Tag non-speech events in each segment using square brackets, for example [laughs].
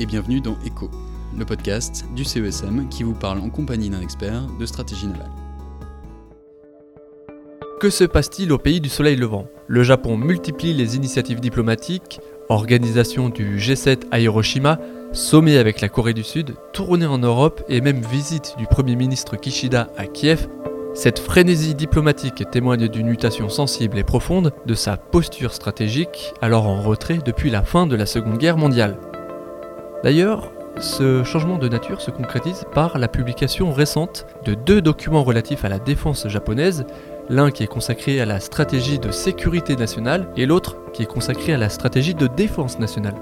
et bienvenue dans ECHO, le podcast du CESM qui vous parle en compagnie d'un expert de stratégie navale. Que se passe-t-il au pays du soleil levant? Le Japon multiplie les initiatives diplomatiques, organisation du G7 à Hiroshima, sommet avec la Corée du Sud, tournée en Europe et même visite du Premier ministre Kishida à Kiev cette frénésie diplomatique témoigne d'une mutation sensible et profonde de sa posture stratégique, alors en retrait depuis la fin de la Seconde Guerre mondiale. D'ailleurs, ce changement de nature se concrétise par la publication récente de deux documents relatifs à la défense japonaise, l'un qui est consacré à la stratégie de sécurité nationale et l'autre qui est consacré à la stratégie de défense nationale.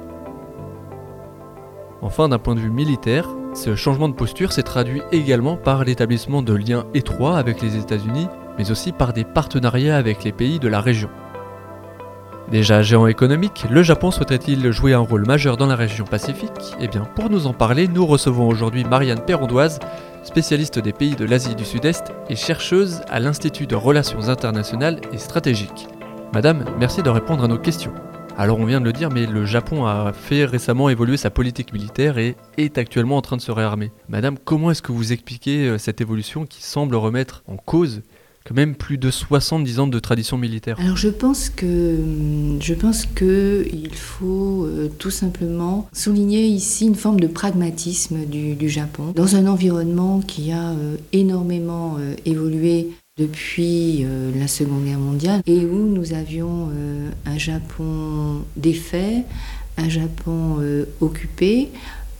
Enfin, d'un point de vue militaire, ce changement de posture s'est traduit également par l'établissement de liens étroits avec les États-Unis, mais aussi par des partenariats avec les pays de la région. Déjà géant économique, le Japon souhaiterait-il jouer un rôle majeur dans la région Pacifique? Eh bien, pour nous en parler, nous recevons aujourd'hui Marianne Perrondoise, spécialiste des pays de l'Asie du Sud-Est et chercheuse à l'Institut de Relations Internationales et Stratégiques. Madame, merci de répondre à nos questions. Alors on vient de le dire, mais le Japon a fait récemment évoluer sa politique militaire et est actuellement en train de se réarmer. Madame, comment est-ce que vous expliquez euh, cette évolution qui semble remettre en cause même plus de 70 ans de tradition militaire. Alors je pense que je pense que il faut euh, tout simplement souligner ici une forme de pragmatisme du, Japon dans un environnement qui a euh, énormément évolué depuis euh, la Seconde Guerre mondiale et où nous avions euh, un Japon défait, un Japon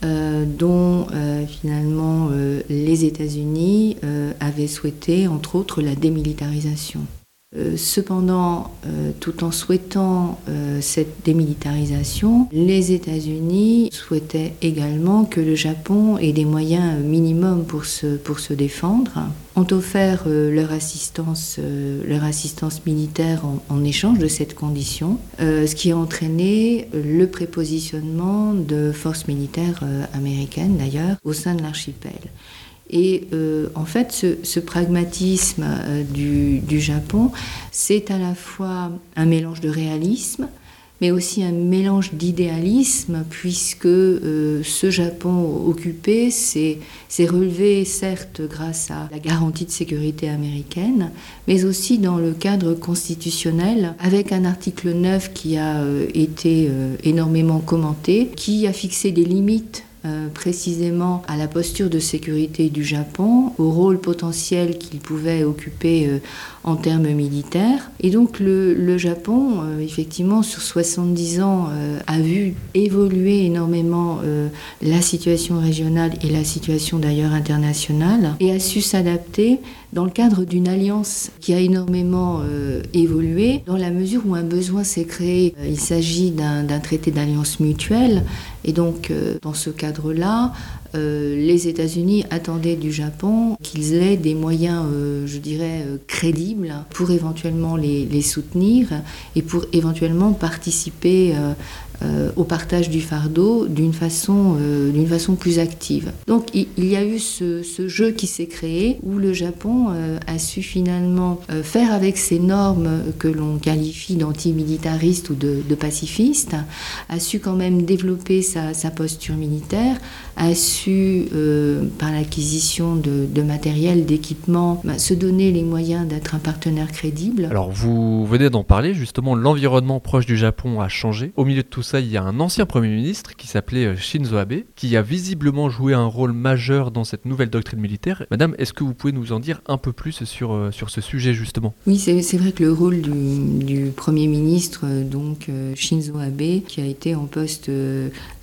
euh, dont finalement les États-Unis avaient souhaité, entre autres, la démilitarisation. Euh, cependant, euh, tout en souhaitant euh, cette démilitarisation, les États-Unis souhaitaient également que le Japon ait des moyens minimums pour se, pour se défendre, ont offert leur, assistance, leur assistance militaire en, échange de cette condition, ce qui a entraîné le prépositionnement de forces militaires américaines d'ailleurs au sein de l'archipel. Et euh, en fait, ce, pragmatisme euh, du, Japon, c'est à la fois un mélange de réalisme, mais aussi un mélange d'idéalisme, puisque euh, ce Japon occupé s'est relevé, certes, grâce à la garantie de sécurité américaine, mais aussi dans le cadre constitutionnel, avec un article 9 qui a été énormément commenté, qui a fixé des limites euh, précisément à la posture de sécurité du Japon, au rôle potentiel qu'il pouvait occuper euh, en termes militaires. Et donc le, Japon, euh, effectivement, sur 70 ans, a vu évoluer énormément la situation régionale et la situation d'ailleurs internationale, et a su s'adapter dans le cadre d'une alliance qui a énormément évolué, dans la mesure où un besoin s'est créé. il s'agit d'un traité d'alliance mutuelle, et donc dans ce cadre-là, euh, les États-Unis attendaient du Japon qu'ils aient des moyens, euh, je dirais, euh, crédibles pour éventuellement les, soutenir et pour éventuellement participer au partage du fardeau d'une façon, d'une façon plus active. Donc il, y a eu ce, jeu qui s'est créé où le Japon a su finalement faire avec ces normes que l'on qualifie d'antimilitaristes ou de, de, pacifistes, a su quand même développer sa, sa posture militaire, a su, par l'acquisition de, de, matériel, d'équipement, bah, se donner les moyens d'être un partenaire crédible. Alors vous venez d'en parler, justement, l'environnement proche du Japon a changé. Au milieu de tout il y a un ancien Premier ministre qui s'appelait euh, Shinzo Abe, qui a visiblement joué un rôle majeur dans cette nouvelle doctrine militaire. Madame, est-ce que vous pouvez nous en dire un peu plus sur, euh, sur ce sujet justement? Oui, c'est vrai que le rôle du, Premier ministre, euh, donc Shinzo Abe, qui a été en poste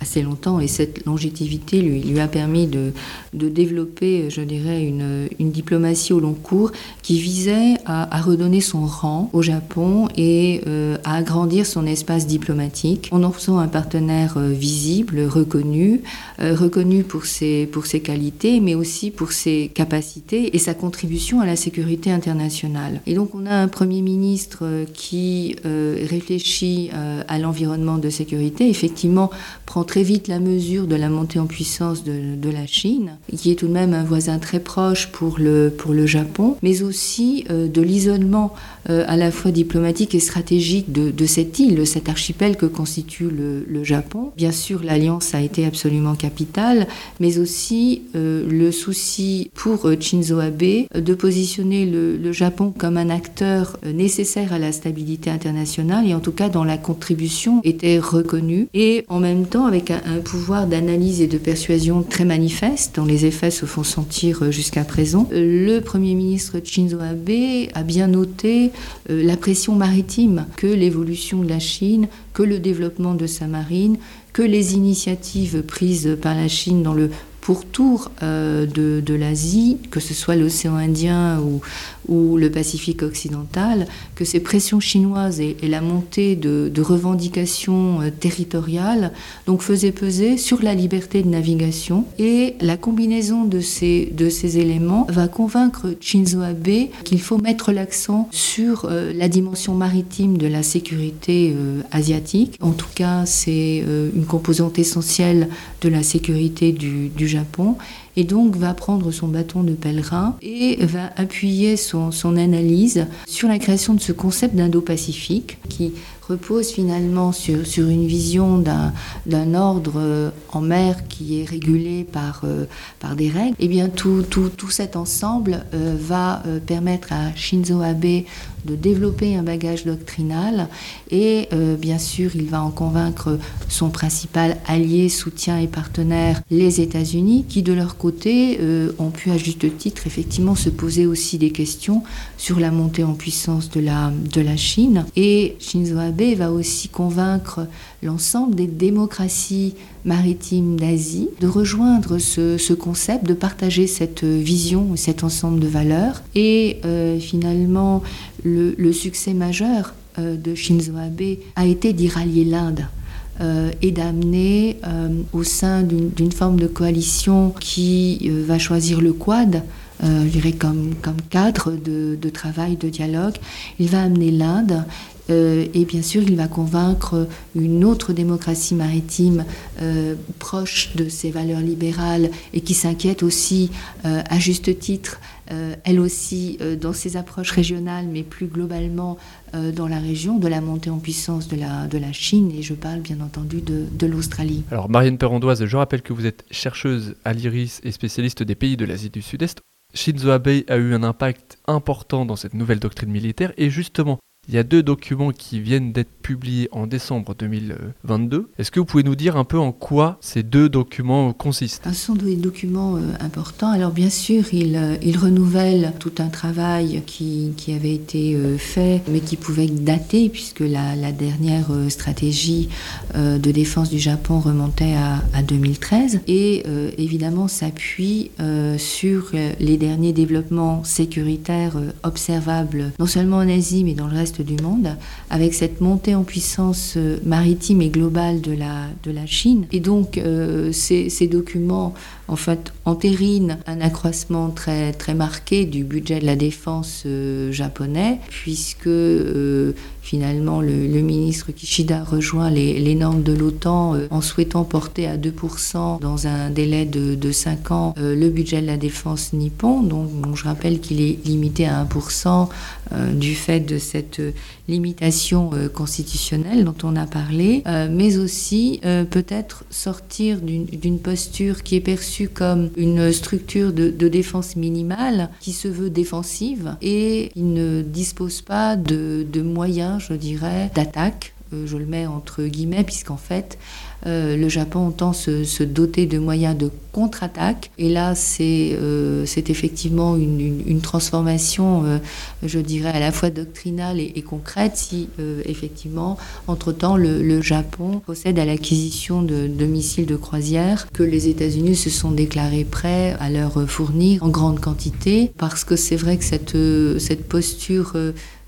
assez longtemps, et cette longévité lui, lui a permis de, de développer, je dirais, une, une diplomatie au long cours qui visait à, redonner son rang au Japon et à agrandir son espace diplomatique. On en un partenaire euh, visible, reconnu, euh, reconnu pour ses, pour ses qualités, mais aussi pour ses capacités et sa contribution à la sécurité internationale. Et donc on a un Premier ministre euh, qui réfléchit à l'environnement de sécurité, effectivement prend très vite la mesure de la montée en puissance de, de la Chine, qui est tout de même un voisin très proche pour le, pour le Japon, mais aussi de l'isolement à la fois diplomatique et stratégique de, cette île, de cet archipel que constitue le, Japon. Bien sûr, l'alliance a été absolument capitale, mais aussi le souci pour Shinzo Abe de positionner le Japon comme un acteur nécessaire à la stabilité internationale et en tout cas dont la contribution était reconnue et en même temps avec un, pouvoir d'analyse et de persuasion très manifeste dont les effets se font sentir euh, jusqu'à présent. Le Premier ministre Shinzo Abe a bien noté euh, la pression maritime que l'évolution de la Chine, que le développement de sa marine, que les initiatives prises par la Chine dans le pourtour euh, de l'Asie, que ce soit l'océan Indien ou, ou, le Pacifique occidental, que ces pressions chinoises et, la montée de, revendications euh, territoriales donc faisaient peser sur la liberté de navigation. Et la combinaison de ces, de ces éléments va convaincre Shinzo Abe qu'il faut mettre l'accent sur euh, la dimension maritime de la sécurité euh, asiatique. En tout cas, c'est une composante essentielle de la sécurité du Japon et donc va prendre son bâton de pèlerin et va appuyer son, son analyse sur la création de ce concept d'Indo-Pacifique qui repose finalement sur, sur une vision d'un ordre en mer qui est régulé par, euh, par des règles, et bien tout, tout, tout cet ensemble euh, va euh, permettre à Shinzo Abe de développer un bagage doctrinal et euh, bien sûr il va en convaincre son principal allié, soutien et partenaire, les États-Unis, qui de leur côté euh, ont pu à juste titre effectivement se poser aussi des questions sur la montée en puissance de la, de la Chine. Et Shinzo Abe va aussi convaincre l'ensemble des démocraties maritimes d'Asie de rejoindre ce, ce, concept, de partager cette vision, cet ensemble de valeurs. Et euh, finalement, le, succès majeur euh, de Shinzo Abe a été d'y rallier l'Inde. Euh, et d'amener au sein d'une forme de coalition qui va choisir le quad, euh, je dirais comme, cadre de, travail, de dialogue. Il va amener l'Inde Euh, et bien sûr, il va convaincre une autre démocratie maritime euh, proche de ses valeurs libérales et qui s'inquiète aussi à juste titre, elle aussi, dans ses approches régionales, mais plus globalement dans la région, de la montée en puissance de la, Chine. Et je parle bien entendu de, l'Australie. Alors, Marianne Perrondoise, je rappelle que vous êtes chercheuse à l'IRIS et spécialiste des pays de l'Asie du Sud-Est. Shinzo Abe a eu un impact important dans cette nouvelle doctrine militaire et justement, Il y a deux documents qui viennent d'être publiés en décembre 2022. Est-ce que vous pouvez nous dire un peu en quoi ces deux documents consistent? Ce sont des documents euh, importants. Alors bien sûr, ils, euh, ils renouvellent tout un travail qui, avait été euh, fait, mais qui pouvait dater, puisque la, dernière stratégie de défense du Japon remontait à, à 2013. Et évidemment, s'appuie sur les derniers développements sécuritaires observables, non seulement en Asie, mais dans le reste du monde, avec cette montée en puissance euh, maritime et globale de la, de la Chine. Et donc, euh, ces, ces documents, en fait, entérinent un accroissement très, très marqué du budget de la défense euh, japonais, puisque euh, finalement le, ministre Kishida rejoint les, les normes de l'OTAN euh, en souhaitant porter à 2% dans un délai de, de 5 ans euh, le budget de la défense nippon. Donc, bon, je rappelle qu'il est limité à 1% euh, du fait de cette limitation constitutionnelle dont on a parlé, mais aussi peut-être sortir d'une posture qui est perçue comme une structure de, défense minimale qui se veut défensive et qui ne dispose pas de, moyens, je dirais, d'attaque. Euh, je le mets entre guillemets puisqu'en fait le Japon entend se, se doter de moyens de contre-attaque. Et là c'est euh, effectivement une, transformation euh, je dirais à la fois doctrinale et, concrète si euh, effectivement entre temps le, Japon possède à l'acquisition de, missiles de croisière que les États-Unis se sont déclarés prêts à leur fournir en grande quantité. Parce que c'est vrai que cette posture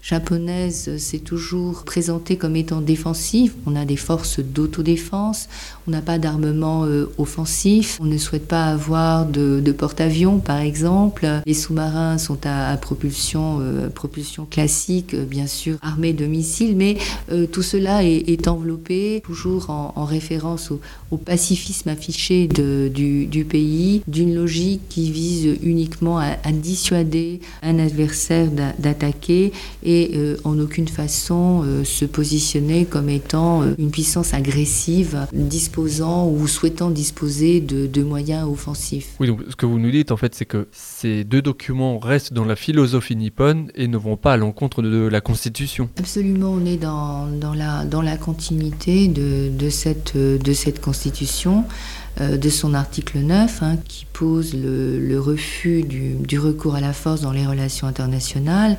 japonaise s'est toujours présentée comme étant défensive. On a des forces d'autodéfense, on n'a pas d'armement euh, offensif, on ne souhaite pas avoir de, porte-avions par exemple. Les sous-marins sont à, propulsion, euh, propulsion classique, euh, bien sûr armés de missiles, mais tout cela est, enveloppé toujours en, référence au, pacifisme affiché du, pays, d'une logique qui vise uniquement à, dissuader un adversaire d'attaquer euh, en aucune façon euh, se positionner comme étant euh, une puissance agressive disposant ou souhaitant disposer de, moyens offensifs. Oui, donc ce que vous nous dites en fait, c'est que ces deux documents restent dans la philosophie nippone et ne vont pas à l'encontre de la Constitution. Absolument, on est dans, dans, la, dans la continuité de, de, cette, de cette Constitution. Euh, de son article 9, hein, qui pose le, refus du, recours à la force dans les relations internationales,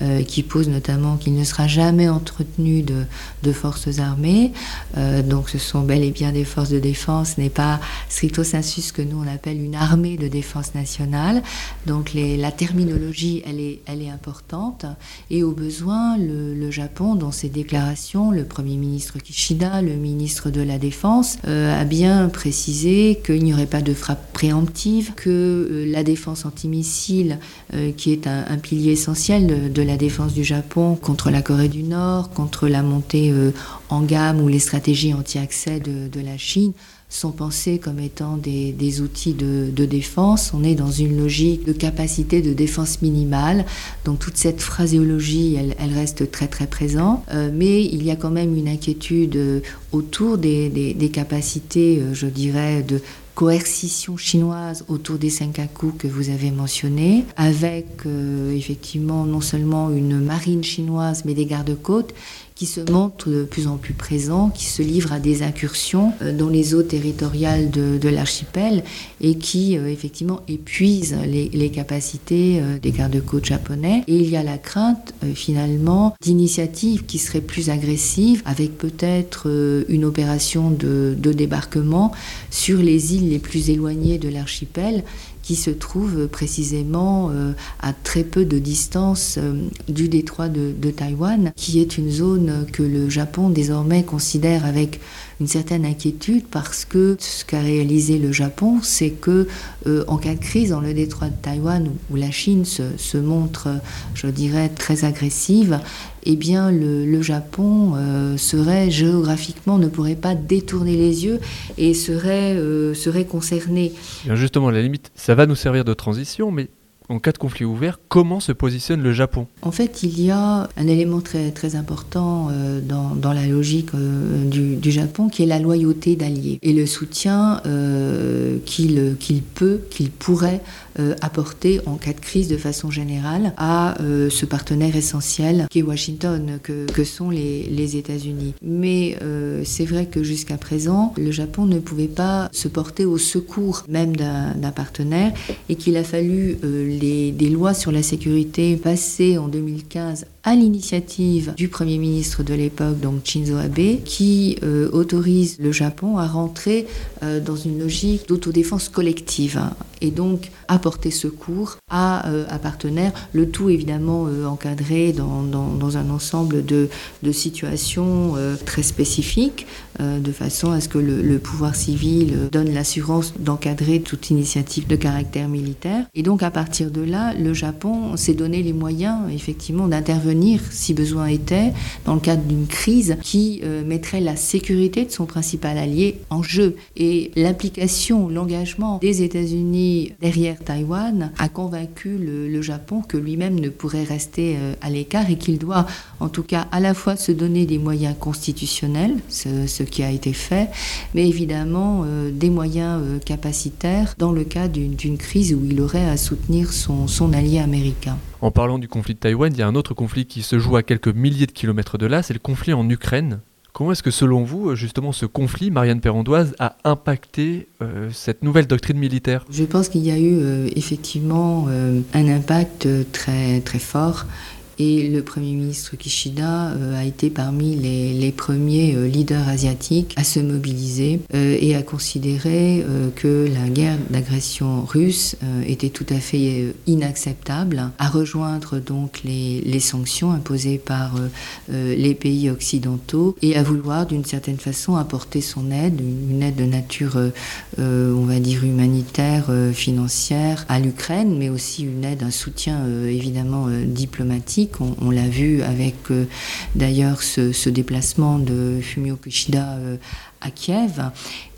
euh, qui pose notamment qu'il ne sera jamais entretenu de, forces armées. Euh, donc ce sont bel et bien des forces de défense, n'est pas stricto sensu ce que nous on appelle une armée de défense nationale. Donc la terminologie, elle est, importante. Et au besoin, le, Japon, dans ses déclarations, le Premier ministre Kishida, le ministre de la Défense, a bien précisé qu'il n'y aurait pas de frappe préemptive, que euh, la défense antimissile, euh, qui est un, pilier essentiel de, la défense du Japon contre la Corée du Nord, contre la montée euh, en gamme ou les stratégies anti-accès de la Chine, sont pensés comme étant des, outils de, défense. On est dans une logique de capacité de défense minimale. Donc toute cette phraséologie, elle, reste très très présente. Euh, mais il y a quand même une inquiétude euh, autour des, capacités, euh, je dirais, de coercition chinoise autour des Senkaku que vous avez mentionné, avec effectivement non seulement une marine chinoise, mais des gardes-côtes qui se montrent de plus en plus présents, qui se livrent à des incursions euh, dans les eaux territoriales de, l'archipel et qui euh, effectivement épuisent les, capacités euh, des gardes-côtes japonais. Et il y a la crainte finalement d'initiatives qui seraient plus agressives, avec peut-être une opération de, de débarquement sur les îles les plus éloignées de l'archipel se trouve précisément euh, à très peu de distance euh, du détroit de, de Taïwan, qui est une zone que le Japon désormais considère avec une certaine inquiétude parce que ce qu'a réalisé le Japon, c'est que euh, en cas de crise dans le détroit de Taïwan, où la Chine se, montre, je dirais, très agressive, eh bien le, Japon euh, serait géographiquement, ne pourrait pas détourner les yeux et serait, euh, serait concerné. justement, à la limite, ça va nous servir de transition, mais en cas de conflit ouvert, comment se positionne le Japon? En fait, il y a un élément très, très important euh, dans, la logique euh, du, Japon qui est la loyauté d'alliés et le soutien euh, qu'il peut, qu'il pourrait apporter en cas de crise de façon générale à ce partenaire essentiel qui est Washington, que, que sont les, les États-Unis. Mais c'est vrai que jusqu'à présent, le Japon ne pouvait pas se porter au secours même d'un partenaire et qu'il a fallu des lois sur la sécurité passées en 2015 à l'initiative du Premier ministre de l'époque, donc Shinzo Abe, qui euh, autorise le Japon à rentrer euh, dans une logique d'autodéfense collective et donc apporter secours à, euh, partenaires, le tout évidemment encadré dans, un ensemble de, situations très spécifiques, de façon à ce que le, pouvoir civil donne l'assurance d'encadrer toute initiative de caractère militaire. Et donc à partir de là, le Japon s'est donné les moyens effectivement d'intervenir si besoin était, dans le cadre d'une crise qui euh, mettrait la sécurité de son principal allié en jeu. Et l'implication, l'engagement des États-Unis derrière Taïwan a convaincu le, Japon que lui-même ne pourrait rester euh, à l'écart et qu'il doit, en tout cas, à la fois se donner des moyens constitutionnels, ce, qui a été fait, mais évidemment euh, des moyens capacitaires dans le cas d'une crise où il aurait à soutenir son allié américain. En parlant du conflit de Taïwan, il y a un autre conflit qui se joue à quelques milliers de kilomètres de là, c'est le conflit en Ukraine. Comment est-ce que selon vous, justement, ce conflit, Marianne Perrandoise, a impacté euh, cette nouvelle doctrine militaire? Je pense qu'il y a eu euh, effectivement euh, un impact très fort Et le Premier ministre Kishida a été parmi les, premiers leaders asiatiques à se mobiliser et à considérer que la guerre d'agression russe était tout à fait inacceptable, à rejoindre donc les sanctions imposées par les pays occidentaux et à vouloir d'une certaine façon apporter son aide, une aide de nature, on va dire, humanitaire, financière à l'Ukraine, mais aussi une aide, un soutien évidemment diplomatique. On, l'a vu avec d'ailleurs ce, ce, déplacement de Fumio Kishida à Kiev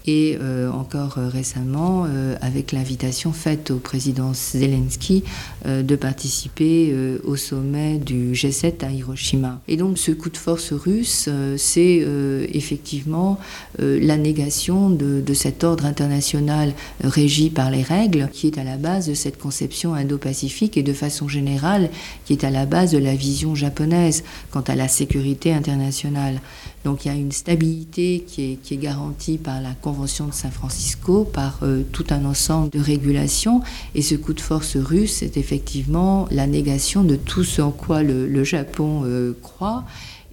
et euh, encore euh, récemment euh, avec l'invitation faite au président Zelensky de participer au sommet du G7 à Hiroshima. Et donc ce coup de force russe, c'est effectivement la négation de, de, cet ordre international régi par les règles qui est à la base de cette conception indo-pacifique et de façon générale qui est à la base de la vision japonaise quant à la sécurité internationale. Donc il y a une stabilité qui est, qui garantie par la Convention de San Francisco, par euh, tout un ensemble de régulations. Et ce coup de force russe, c'est effectivement la négation de tout ce en quoi le, le Japon euh, croit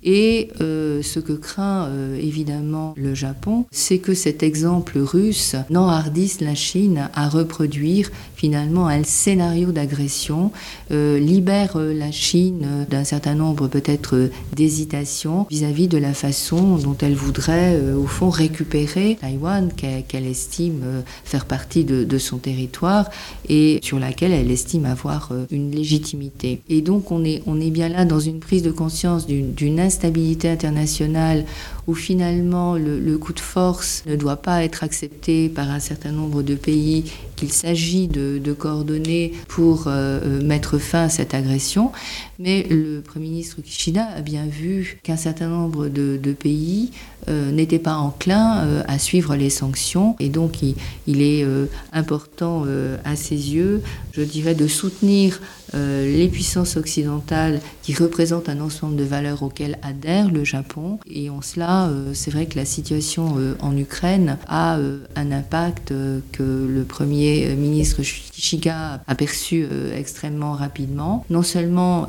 et euh, ce que craint euh, évidemment le Japon, c'est que cet exemple russe n'enhardisse la Chine à reproduire finalement un scénario d'agression, euh, libère la Chine d'un certain nombre peut-être d'hésitations vis-à-vis de la façon dont elle voudrait au fond récupérer Taïwan qu'elle estime faire partie de, son territoire et sur laquelle elle estime avoir une légitimité. Et donc on est, on est bien là dans une prise de conscience d'une instabilité internationale où finalement le, coup de force ne doit pas être accepté par un certain nombre de pays, qu'il s'agit de, coordonner pour euh, euh, mettre fin à cette agression. Mais le Premier ministre Kishida a bien vu qu'un certain nombre de, pays euh, n'étaient pas enclins à suivre les sanctions. Et donc il, est important à ses yeux, je dirais, de soutenir les puissances occidentales qui représentent un ensemble de valeurs auxquelles adhère le Japon. Et en cela, euh, c'est vrai que la situation euh, en Ukraine a euh, un impact que le Premier ministre Kishida a perçu extrêmement rapidement, non seulement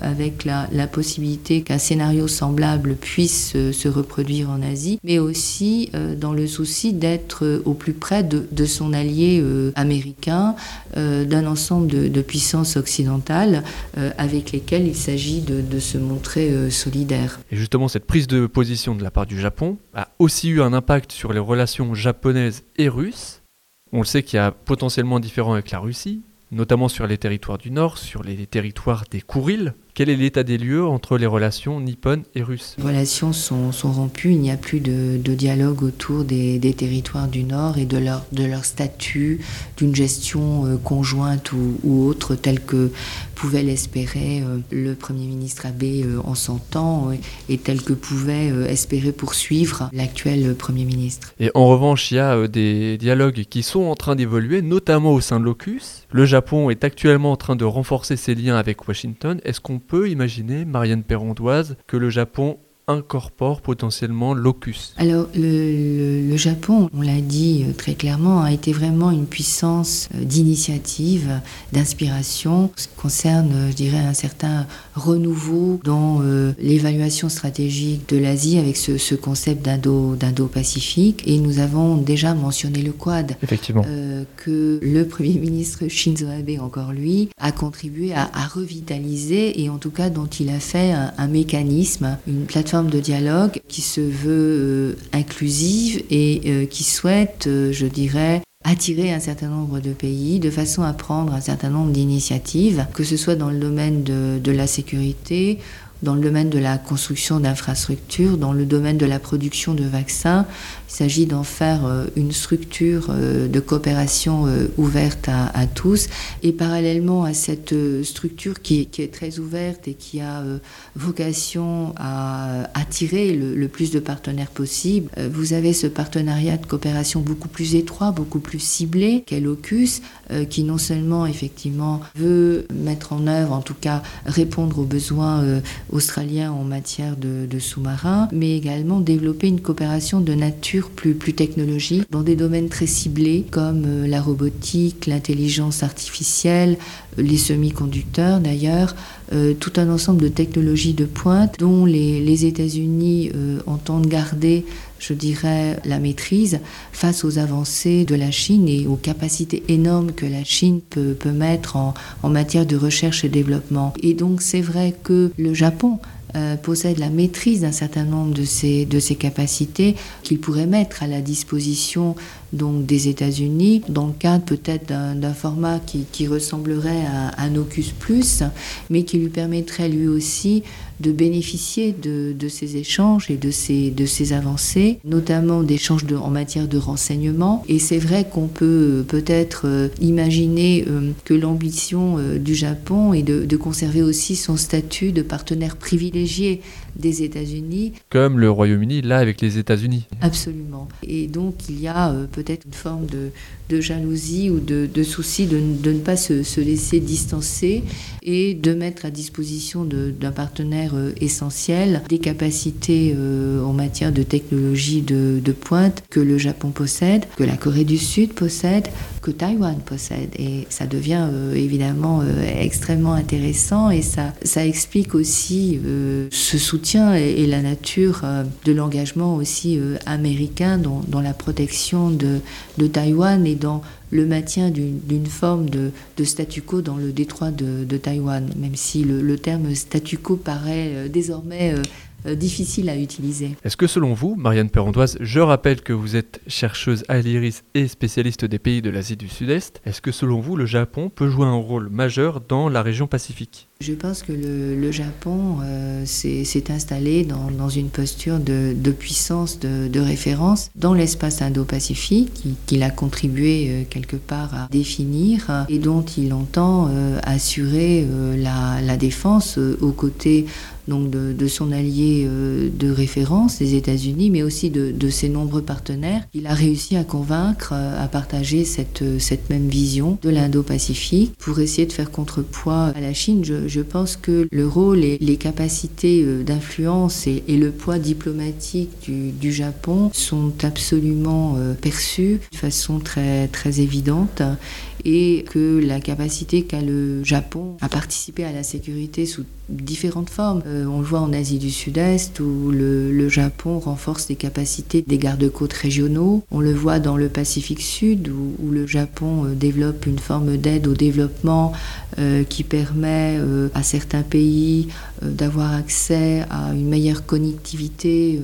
avec la, possibilité qu'un scénario semblable puisse se reproduire en Asie, mais aussi dans le souci d'être au plus près de, son allié américain, d'un ensemble de, puissances occidentales avec lesquelles il s'agit de, de, se montrer solidaire. Et justement, cette prise de position de la part du Japon a aussi eu un impact sur les relations japonaises et russes. On le sait qu'il y a potentiellement différent avec la Russie, notamment sur les territoires du Nord, sur les territoires des Kourils, quel est l'état des lieux entre les relations nippones et russes Les relations sont, sont, rompues, il n'y a plus de, de dialogue autour des, des, territoires du Nord et de leur, de leur statut, d'une gestion euh, conjointe ou, ou, autre, telle que pouvait l'espérer euh, le Premier ministre Abe euh, en son temps et tel que pouvait espérer poursuivre l'actuel Premier ministre. Et en revanche, il y a des dialogues qui sont en train d'évoluer, notamment au sein de l'OCUS. Le Japon est actuellement en train de renforcer ses liens avec Washington. Est-ce qu'on peut imaginer, Marianne Perrondoise, que le Japon incorpore potentiellement l'OCUS Alors le, Japon, on l'a dit euh, très clairement, a été vraiment une puissance euh, d'initiative, d'inspiration. Ce qui concerne, euh, je dirais, un certain renouveau dans l'évaluation stratégique de l'Asie avec ce, concept d'Indo-Pacifique. Et nous avons déjà mentionné le Quad. Effectivement. que le [laughs] Premier ministre Shinzo Abe, encore lui, a contribué à, revitaliser et en tout cas dont il a fait un mécanisme, une plateforme de dialogue qui se veut euh, inclusive et euh, qui souhaite, euh, je dirais, attirer un certain nombre de pays de façon à prendre un certain nombre d'initiatives, que ce soit dans le domaine de, de la sécurité dans le domaine de la construction d'infrastructures, dans le domaine de la production de vaccins. Il s'agit d'en faire euh, une structure euh, de coopération euh, ouverte à, tous. Et parallèlement à cette structure qui, est très ouverte et qui a vocation à attirer le, plus de partenaires possible, vous avez ce partenariat de coopération beaucoup plus étroit, beaucoup plus ciblé qu'est l'OCUS, qui non seulement effectivement veut mettre en œuvre, en tout cas répondre aux besoins australiens en matière de, sous-marins, mais également développer une coopération de nature plus, plus technologique dans des domaines très ciblés comme euh, la robotique, l'intelligence artificielle, les semi-conducteurs d'ailleurs, euh, tout un ensemble de technologies de pointe dont les, États-Unis euh, entendent garder, je dirais, la maîtrise face aux avancées de la Chine et aux capacités énormes que la Chine peut, peut mettre en, en matière de recherche et développement. Et donc c'est vrai que le Japon euh, possède la maîtrise d'un certain nombre de ses, de ses capacités qu'il pourrait mettre à la disposition donc, des États-Unis dans le cadre peut-être d'un format qui, qui, ressemblerait à un Ocus Plus, mais qui lui permettrait lui aussi de bénéficier de, de ces échanges et de ces, de ces avancées, notamment d'échanges en matière de renseignement. Et c'est vrai qu'on peut peut-être euh, imaginer euh, que l'ambition du Japon est de, de conserver aussi son statut de partenaire privilégié des États-Unis. Comme le Royaume-Uni là avec les États-Unis. Absolument. Et donc il y a euh, peut-être une forme de, jalousie ou de, souci de, de, ne pas se, se, laisser distancer et de mettre à disposition d'un partenaire euh, essentiel des capacités euh, en matière de technologie de pointe que le Japon possède, que la Corée du Sud possède, que Taïwan possède. Et ça devient évidemment extrêmement intéressant et ça, ça explique aussi ce soutien et, la nature euh, de l'engagement aussi euh, américain dans, la protection de, Taïwan et dans le maintien d'une forme de, statu quo dans le détroit de, Taïwan, même si le, terme statu quo paraît euh, désormais euh, difficile à utiliser. Est-ce que selon vous, Marianne Perrondoise, je rappelle que vous êtes chercheuse à l'IRIS et spécialiste des pays de l'Asie du Sud-Est, est-ce que selon vous, le Japon peut jouer un rôle majeur dans la région Pacifique? Je pense que le, Japon euh, s'est installé dans, dans, une posture de, de puissance, de, de, référence dans l'espace Indo-Pacifique, qu'il a contribué euh, quelque part à définir et dont il entend assurer la, la, défense aux côtés donc de, son allié euh, de référence, les États-Unis, mais aussi de, ses nombreux partenaires. Il a réussi à convaincre euh, à partager cette, euh, cette même vision de l'Indo-Pacifique pour essayer de faire contrepoids à la Chine. Je, pense que le rôle et les capacités d'influence et, le poids diplomatique du, Japon sont absolument perçus de façon très, très évidente et que la capacité qu'a le Japon à participer à la sécurité sous différentes formes. Euh, on le voit en Asie du Sud-Est où le, Japon renforce les capacités des gardes-côtes régionaux. On le voit dans le Pacifique Sud où, le Japon euh, développe une forme d'aide au développement euh, qui permet à certains pays d'avoir accès à une meilleure connectivité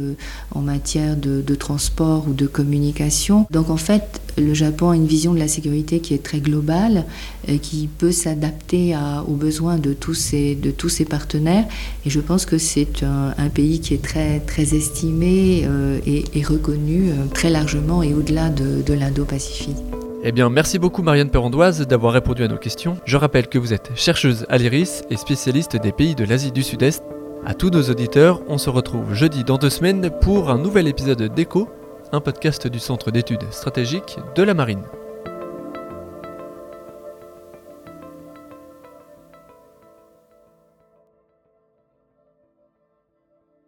en matière de, de, transport ou de communication. Donc en fait, le Japon a une vision de la sécurité qui est très globale, et qui peut s'adapter aux besoins de tous, ses, partenaires. Et je pense que c'est un, pays qui est très, estimé euh, et, reconnu euh, très largement et au-delà de, l'Indo-Pacifique. Eh bien, merci beaucoup Marianne Perrondoise d'avoir répondu à nos questions. Je rappelle que vous êtes chercheuse à l'IRIS et spécialiste des pays de l'Asie du Sud-Est. À tous nos auditeurs, on se retrouve jeudi dans deux semaines pour un nouvel épisode d'ECHO, un podcast du Centre d'études stratégiques de la Marine.